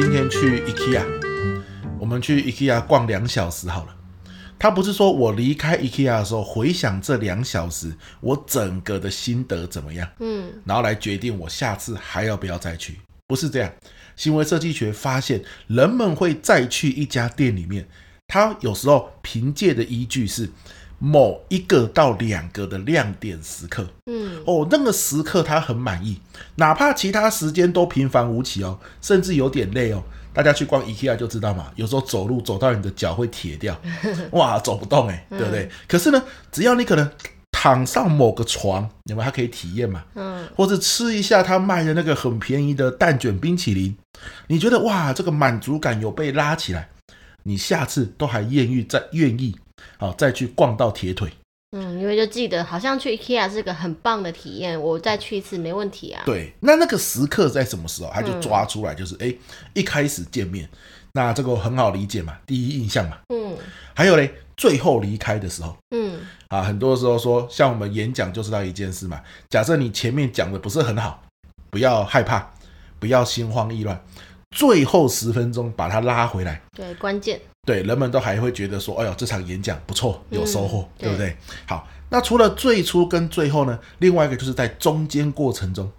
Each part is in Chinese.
今天去 IKEA，我们去 IKEA 逛两小时好了。他不是说我离开 IKEA 的时候回想这两小时我整个的心得怎么样，嗯，然后来决定我下次还要不要再去，不是这样。行为设计学发现，人们会再去一家店里面，他有时候凭借的依据是某一个到两个的亮点时刻，嗯，哦，那个时刻他很满意，哪怕其他时间都平凡无奇哦，甚至有点累哦。大家去逛 IKEA 就知道嘛，有时候走路走到你的脚会铁掉，哇，走不动哎，对不对？嗯、可是呢，只要你可能躺上某个床，有没有？它可以体验嘛，嗯，或者吃一下他卖的那个很便宜的蛋卷冰淇淋，你觉得哇，这个满足感有被拉起来，你下次都还愿意再愿意，好再去逛到铁腿。嗯，因为就记得好像去 IKEA 是个很棒的体验，我再去一次没问题啊。对，那那个时刻在什么时候，他就抓出来，就是哎、嗯，一开始见面，那这个很好理解嘛，第一印象嘛。嗯。还有嘞，最后离开的时候，嗯，啊，很多时候说，像我们演讲就知道一件事嘛，假设你前面讲的不是很好，不要害怕，不要心慌意乱。最后十分钟把它拉回来，对，关键，对，人们都还会觉得说，哎呦，这场演讲不错，有收获，嗯、对不对？好，那除了最初跟最后呢，另外一个就是在中间过程中，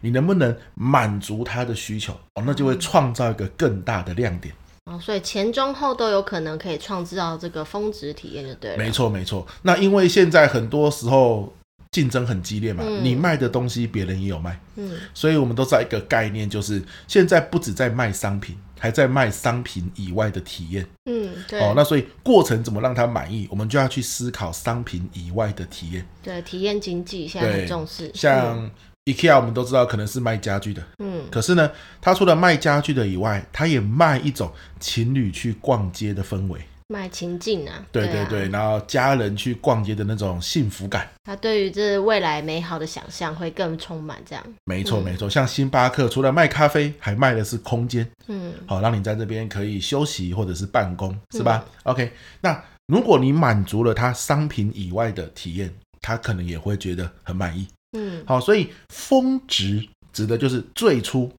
你能不能满足他的需求哦，那就会创造一个更大的亮点哦。所以前中后都有可能可以创造这个峰值体验，就对了。没错，没错。那因为现在很多时候。竞争很激烈嘛，嗯、你卖的东西别人也有卖，嗯，所以我们都知道一个概念，就是现在不止在卖商品，还在卖商品以外的体验，嗯，对，哦，那所以过程怎么让他满意，我们就要去思考商品以外的体验，对，体验经济现在很重视，像 IKEA 我们都知道可能是卖家具的，嗯，可是呢，它除了卖家具的以外，它也卖一种情侣去逛街的氛围。卖情境啊，对对对，然后家人去逛街的那种幸福感，他对于这未来美好的想象会更充满。这样，没错没错，像星巴克除了卖咖啡，还卖的是空间，嗯，好，让你在这边可以休息或者是办公，是吧？OK，那如果你满足了他商品以外的体验，他可能也会觉得很满意，嗯，好，所以峰值指的就是最初、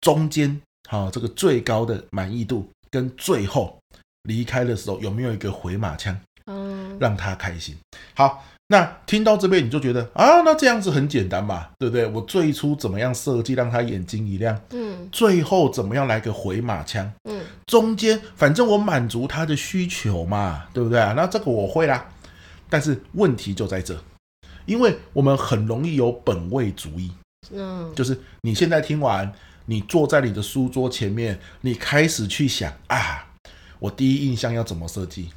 中间，好，这个最高的满意度跟最后。离开的时候有没有一个回马枪？嗯，让他开心。好，那听到这边你就觉得啊，那这样子很简单嘛，对不对？我最初怎么样设计让他眼睛一亮？嗯，最后怎么样来个回马枪？嗯，中间反正我满足他的需求嘛，对不对啊？那这个我会啦。但是问题就在这，因为我们很容易有本位主义。嗯，就是你现在听完，你坐在你的书桌前面，你开始去想啊。我第一印象要怎么设计？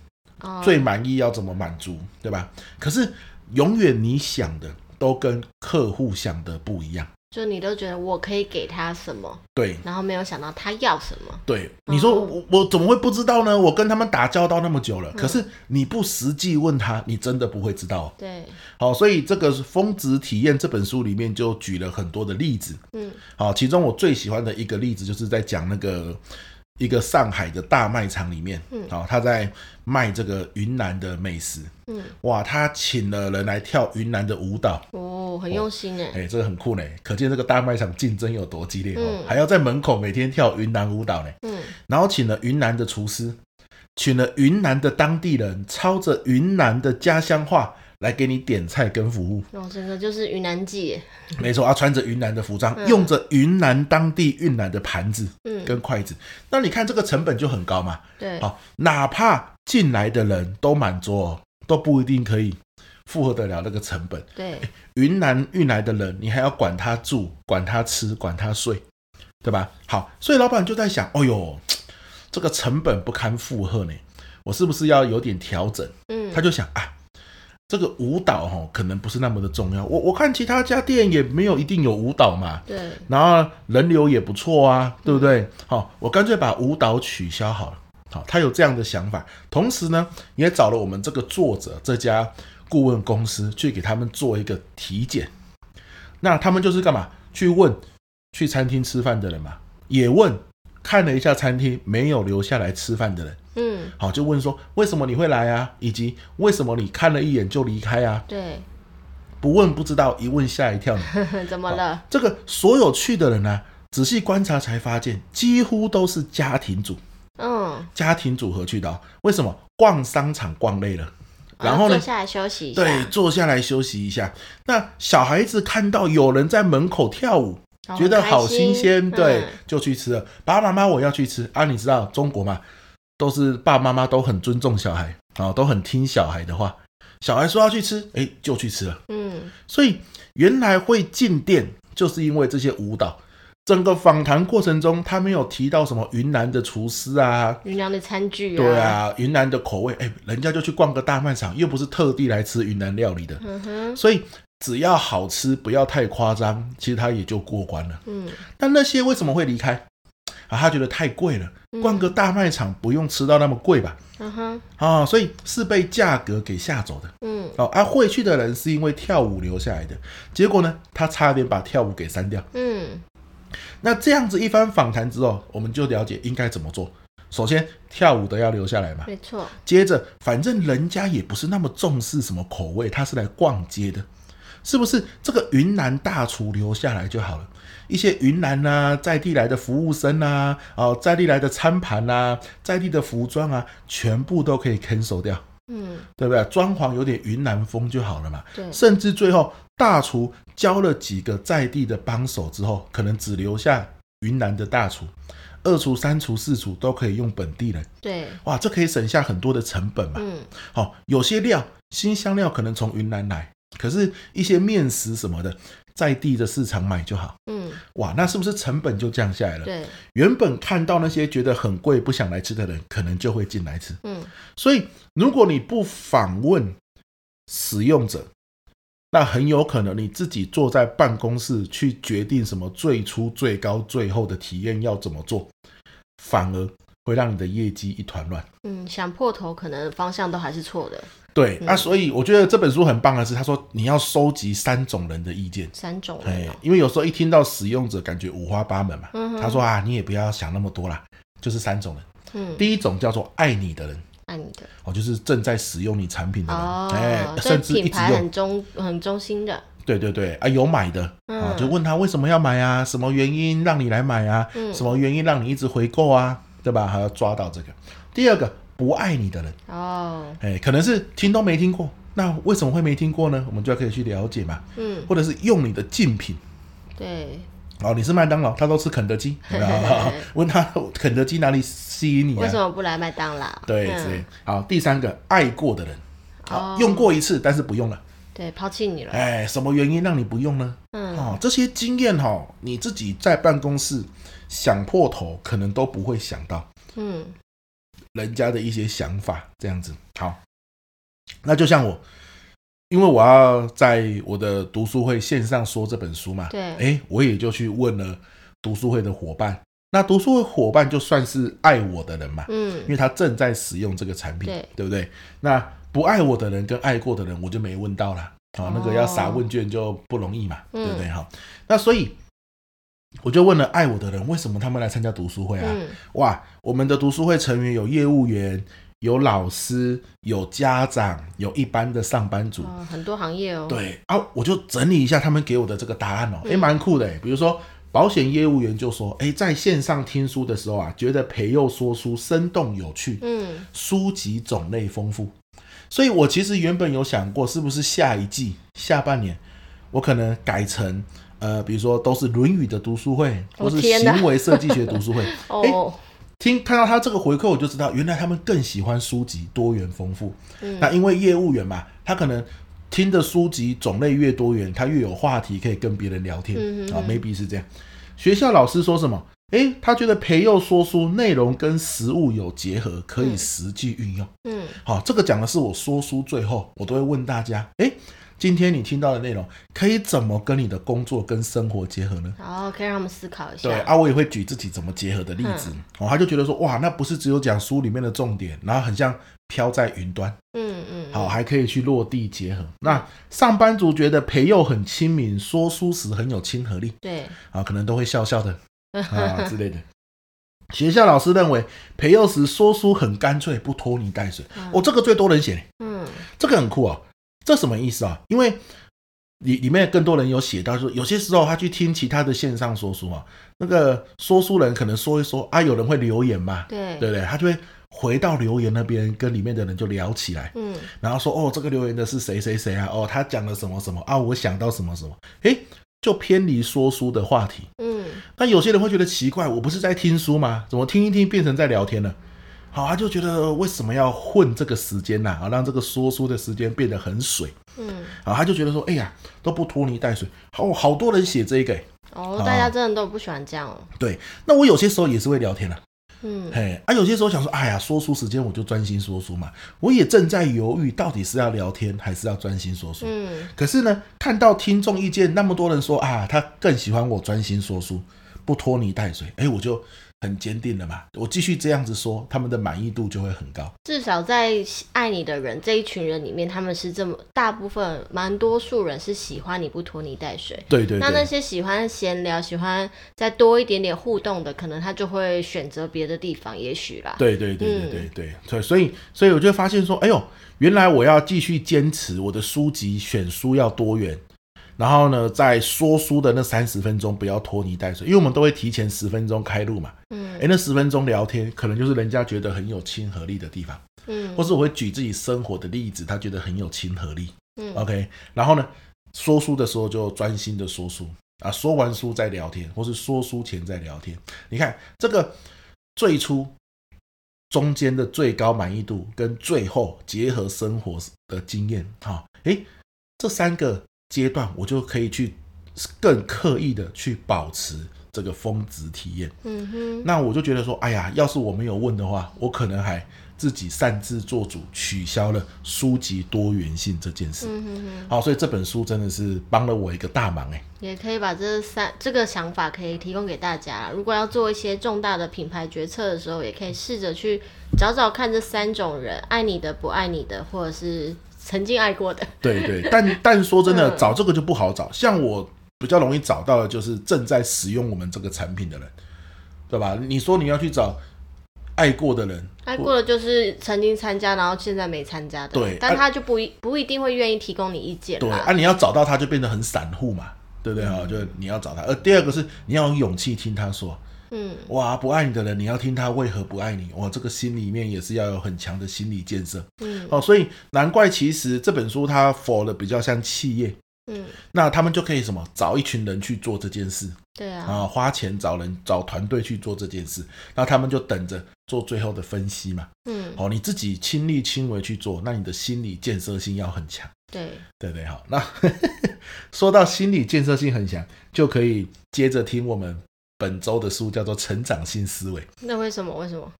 哦、最满意要怎么满足，对吧？可是永远你想的都跟客户想的不一样，就你都觉得我可以给他什么，对，然后没有想到他要什么，对。你说我我怎么会不知道呢？我跟他们打交道那么久了，嗯、可是你不实际问他，你真的不会知道。对，好，所以这个《峰值体验》这本书里面就举了很多的例子，嗯，好，其中我最喜欢的一个例子就是在讲那个。一个上海的大卖场里面，嗯，好，他在卖这个云南的美食，嗯，哇，他请了人来跳云南的舞蹈，哦，很用心哎，哎，这个很酷呢，可见这个大卖场竞争有多激烈哦，还要在门口每天跳云南舞蹈呢，嗯，然后请了云南的厨师，请了云南的当地人，操着云南的家乡话。来给你点菜跟服务，哦，整个就是云南记，没错啊，穿着云南的服装，嗯、用着云南当地运来的盘子，跟筷子，嗯、那你看这个成本就很高嘛，对，好，哪怕进来的人都满桌，都不一定可以负荷得了那个成本，对，云南运来的人，你还要管他住，管他吃，管他睡，对吧？好，所以老板就在想，哦呦，这个成本不堪负荷呢，我是不是要有点调整？嗯，他就想啊。这个舞蹈哈，可能不是那么的重要。我我看其他家店也没有一定有舞蹈嘛。对。然后人流也不错啊，对不对？好，我干脆把舞蹈取消好了。好，他有这样的想法。同时呢，也找了我们这个作者这家顾问公司去给他们做一个体检。那他们就是干嘛？去问去餐厅吃饭的人嘛，也问看了一下餐厅没有留下来吃饭的人。嗯，好，就问说为什么你会来啊？以及为什么你看了一眼就离开啊？对，不问不知道，一问吓一跳。怎么了？这个所有去的人呢、啊，仔细观察才发现，几乎都是家庭组。嗯，家庭组合去的，为什么？逛商场逛累了，然后呢？坐下来休息一下。对，坐下来休息一下。那小孩子看到有人在门口跳舞，哦、觉得好新鲜，对，嗯、就去吃了。爸爸妈妈，我要去吃啊！你知道中国嘛？都是爸爸妈妈都很尊重小孩啊、哦，都很听小孩的话。小孩说要去吃，哎，就去吃了。嗯，所以原来会进店，就是因为这些舞蹈。整个访谈过程中，他没有提到什么云南的厨师啊，云南的餐具啊，对啊，云南的口味，哎，人家就去逛个大卖场，又不是特地来吃云南料理的，嗯哼，所以只要好吃，不要太夸张，其实他也就过关了。嗯，但那些为什么会离开啊？他觉得太贵了，逛个大卖场不用吃到那么贵吧？嗯哼，啊，所以是被价格给吓走的。嗯，哦，啊，会去的人是因为跳舞留下来的，结果呢，他差点把跳舞给删掉。嗯。那这样子一番访谈之后，我们就了解应该怎么做。首先，跳舞的要留下来嘛，没错。接着，反正人家也不是那么重视什么口味，他是来逛街的，是不是？这个云南大厨留下来就好了。一些云南啊，在地来的服务生啊，哦，在地来的餐盘啊，在地的服装啊，全部都可以 cancel 掉。嗯，对不对？装潢有点云南风就好了嘛。对，甚至最后大厨教了几个在地的帮手之后，可能只留下云南的大厨，二厨、三厨、四厨都可以用本地人。对，哇，这可以省下很多的成本嘛。嗯，好、哦，有些料新香料可能从云南来，可是一些面食什么的。在地的市场买就好。嗯，哇，那是不是成本就降下来了？对，原本看到那些觉得很贵不想来吃的人，可能就会进来吃。嗯，所以如果你不访问使用者，那很有可能你自己坐在办公室去决定什么最初、最高、最后的体验要怎么做，反而会让你的业绩一团乱。嗯，想破头，可能方向都还是错的。对、嗯、啊，所以我觉得这本书很棒的是，他说你要收集三种人的意见。三种人、哦，因为有时候一听到使用者，感觉五花八门嘛。嗯、他说啊，你也不要想那么多啦，就是三种人。嗯，第一种叫做爱你的人，爱你的哦，就是正在使用你产品的人，哦、哎，甚至一直用，很忠很忠心的。对对对啊，有买的就问他为什么要买啊？什么原因让你来买啊？嗯、什么原因让你一直回购啊？对吧？还要抓到这个。第二个。不爱你的人。哦，哎，可能是听都没听过，那为什么会没听过呢？我们就要可以去了解嘛，嗯，或者是用你的竞品，对，哦，你是麦当劳，他都吃肯德基，问他肯德基哪里吸引你啊？为什么不来麦当劳？对，对，好，第三个爱过的人，好，用过一次，但是不用了，对，抛弃你了，哎，什么原因让你不用呢？嗯，哦，这些经验哈，你自己在办公室想破头，可能都不会想到，嗯。人家的一些想法，这样子好。那就像我，因为我要在我的读书会线上说这本书嘛，对，哎，我也就去问了读书会的伙伴。那读书会伙伴就算是爱我的人嘛，嗯，因为他正在使用这个产品，对，对不对？那不爱我的人跟爱过的人，我就没问到了。好，那个要撒问卷就不容易嘛，对不对？好，那所以。我就问了爱我的人，为什么他们来参加读书会啊？嗯、哇，我们的读书会成员有业务员、有老师、有家长、有一般的上班族，哦、很多行业哦。对啊，我就整理一下他们给我的这个答案哦，诶，蛮酷的。比如说，保险业务员就说，诶，在线上听书的时候啊，觉得培佑说书生动有趣，嗯，书籍种类丰富，所以我其实原本有想过，是不是下一季下半年，我可能改成。呃，比如说都是《论语》的读书会，或是行为设计学读书会。哦，听看到他这个回馈，我就知道原来他们更喜欢书籍多元丰富。嗯，那因为业务员嘛，他可能听的书籍种类越多元，他越有话题可以跟别人聊天。啊，maybe 是这样。学校老师说什么？诶，他觉得培幼说书内容跟实物有结合，可以实际运用。嗯，好，这个讲的是我说书最后，我都会问大家，诶。今天你听到的内容，可以怎么跟你的工作跟生活结合呢？哦，可以让他们思考一下。对啊，我也会举自己怎么结合的例子。嗯、哦，他就觉得说，哇，那不是只有讲书里面的重点，然后很像飘在云端。嗯嗯。好，还可以去落地结合。嗯、那上班族觉得培佑很亲民，说书时很有亲和力。对。啊，可能都会笑笑的啊之类的。学校老师认为培幼时说书很干脆，不拖泥带水。嗯、哦，这个最多人写。嗯，这个很酷啊、哦。这什么意思啊？因为里里面更多人有写到说，有些时候他去听其他的线上说书啊，那个说书人可能说一说啊，有人会留言嘛，对对不对？他就会回到留言那边跟里面的人就聊起来，嗯，然后说哦，这个留言的是谁谁谁啊？哦，他讲了什么什么啊？我想到什么什么，诶，就偏离说书的话题，嗯，那有些人会觉得奇怪，我不是在听书吗？怎么听一听变成在聊天了？好，他就觉得为什么要混这个时间呐？啊，让这个说书的时间变得很水。嗯，好，他就觉得说，哎呀，都不拖泥带水。好，好多人写这个。哦，大家真的都不喜欢这样哦。对，那我有些时候也是会聊天的。嗯，嘿，啊，有些时候想说，哎呀，说书时间我就专心说书嘛。我也正在犹豫，到底是要聊天还是要专心说书。嗯，可是呢，看到听众意见那么多人说啊，他更喜欢我专心说书，不拖泥带水。哎，我就。很坚定的嘛，我继续这样子说，他们的满意度就会很高。至少在爱你的人这一群人里面，他们是这么大部分，蛮多数人是喜欢你不拖泥带水。对，对对。那那些喜欢闲聊、喜欢再多一点点互动的，可能他就会选择别的地方，也许啦。对对对对对对对，所以所以我就发现说，哎呦，原来我要继续坚持我的书籍选书要多元。然后呢，在说书的那三十分钟不要拖泥带水，因为我们都会提前十分钟开路嘛。嗯，诶，那十分钟聊天，可能就是人家觉得很有亲和力的地方。嗯，或是我会举自己生活的例子，他觉得很有亲和力。嗯，OK。然后呢，说书的时候就专心的说书啊，说完书再聊天，或是说书前再聊天。你看这个最初、中间的最高满意度，跟最后结合生活的经验，哈，诶，这三个。阶段我就可以去更刻意的去保持这个峰值体验。嗯哼，那我就觉得说，哎呀，要是我没有问的话，我可能还自己擅自做主，取消了书籍多元性这件事。嗯哼哼，好，所以这本书真的是帮了我一个大忙哎。也可以把这三这个想法可以提供给大家。如果要做一些重大的品牌决策的时候，也可以试着去找找看这三种人：爱你的、不爱你的，或者是。曾经爱过的，对对，但但说真的，找这个就不好找。像我比较容易找到的，就是正在使用我们这个产品的人，对吧？你说你要去找爱过的人，爱过的就是曾经参加，然后现在没参加的，对，但他就不一不一定会愿意提供你意见。对，啊，你要找到他就变得很散户嘛，对不对啊？嗯，就你要找他。而第二个是你要有勇气听他说。嗯，哇，不爱你的人，你要听他为何不爱你？哇，这个心里面也是要有很强的心理建设。嗯，哦，所以难怪其实这本书它 for 的比较像企业。嗯，那他们就可以什么找一群人去做这件事。对啊，啊，花钱找人找团队去做这件事，那他们就等着做最后的分析嘛。嗯，哦，你自己亲力亲为去做，那你的心理建设性要很强。对，对对，好，那 说到心理建设性很强，就可以接着听我们。本周的书叫做《成长性思维》。那为什么？为什么？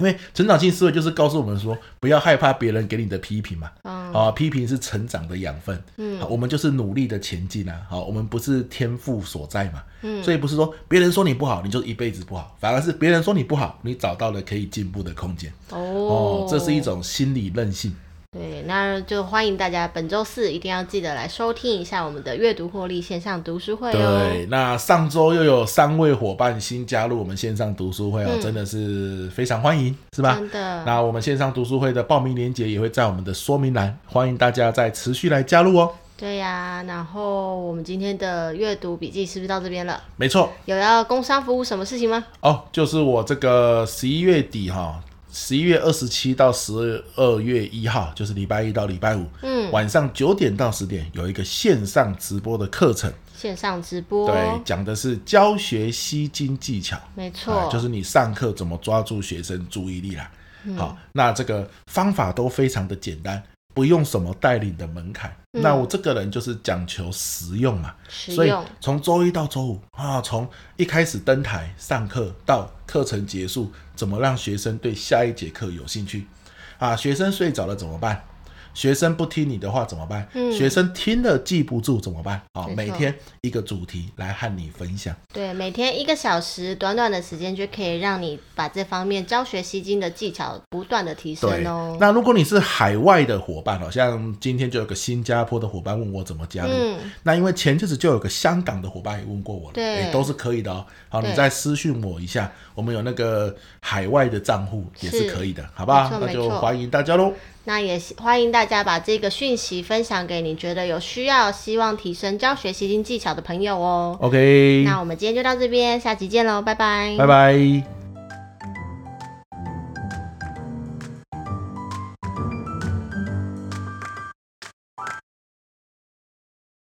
因为成长性思维就是告诉我们说，不要害怕别人给你的批评嘛。嗯、啊，批评是成长的养分。嗯，我们就是努力的前进啊。好，我们不是天赋所在嘛。嗯，所以不是说别人说你不好，你就一辈子不好，反而是别人说你不好，你找到了可以进步的空间。哦，哦，这是一种心理韧性。对，那就欢迎大家本周四一定要记得来收听一下我们的阅读获利线上读书会哦。对，那上周又有三位伙伴新加入我们线上读书会哦，嗯、真的是非常欢迎，是吧？真的。那我们线上读书会的报名链接也会在我们的说明栏，欢迎大家再持续来加入哦。对呀、啊，然后我们今天的阅读笔记是不是到这边了？没错。有要工商服务什么事情吗？哦，就是我这个十一月底哈。十一月二十七到十二月一号，就是礼拜一到礼拜五，嗯，晚上九点到十点有一个线上直播的课程。线上直播，对，讲的是教学吸睛技巧，没错，就是你上课怎么抓住学生注意力啦。嗯、好，那这个方法都非常的简单。不用什么带领的门槛，嗯、那我这个人就是讲求实用嘛，用。所以从周一到周五啊，从一开始登台上课到课程结束，怎么让学生对下一节课有兴趣啊？学生睡着了怎么办？学生不听你的话怎么办？嗯、学生听了记不住怎么办？好，每天一个主题来和你分享。对，每天一个小时，短短的时间就可以让你把这方面教学吸睛的技巧不断的提升哦。那如果你是海外的伙伴，好像今天就有个新加坡的伙伴问我怎么加入。嗯、那因为前阵子就有个香港的伙伴也问过我了，对、欸，都是可以的哦。好，你再私讯我一下，我们有那个海外的账户也是可以的，好不好？那就欢迎大家喽。那也欢迎大家把这个讯息分享给你觉得有需要、希望提升教学习听技巧的朋友哦。OK，那我们今天就到这边，下集见喽，拜拜，拜拜。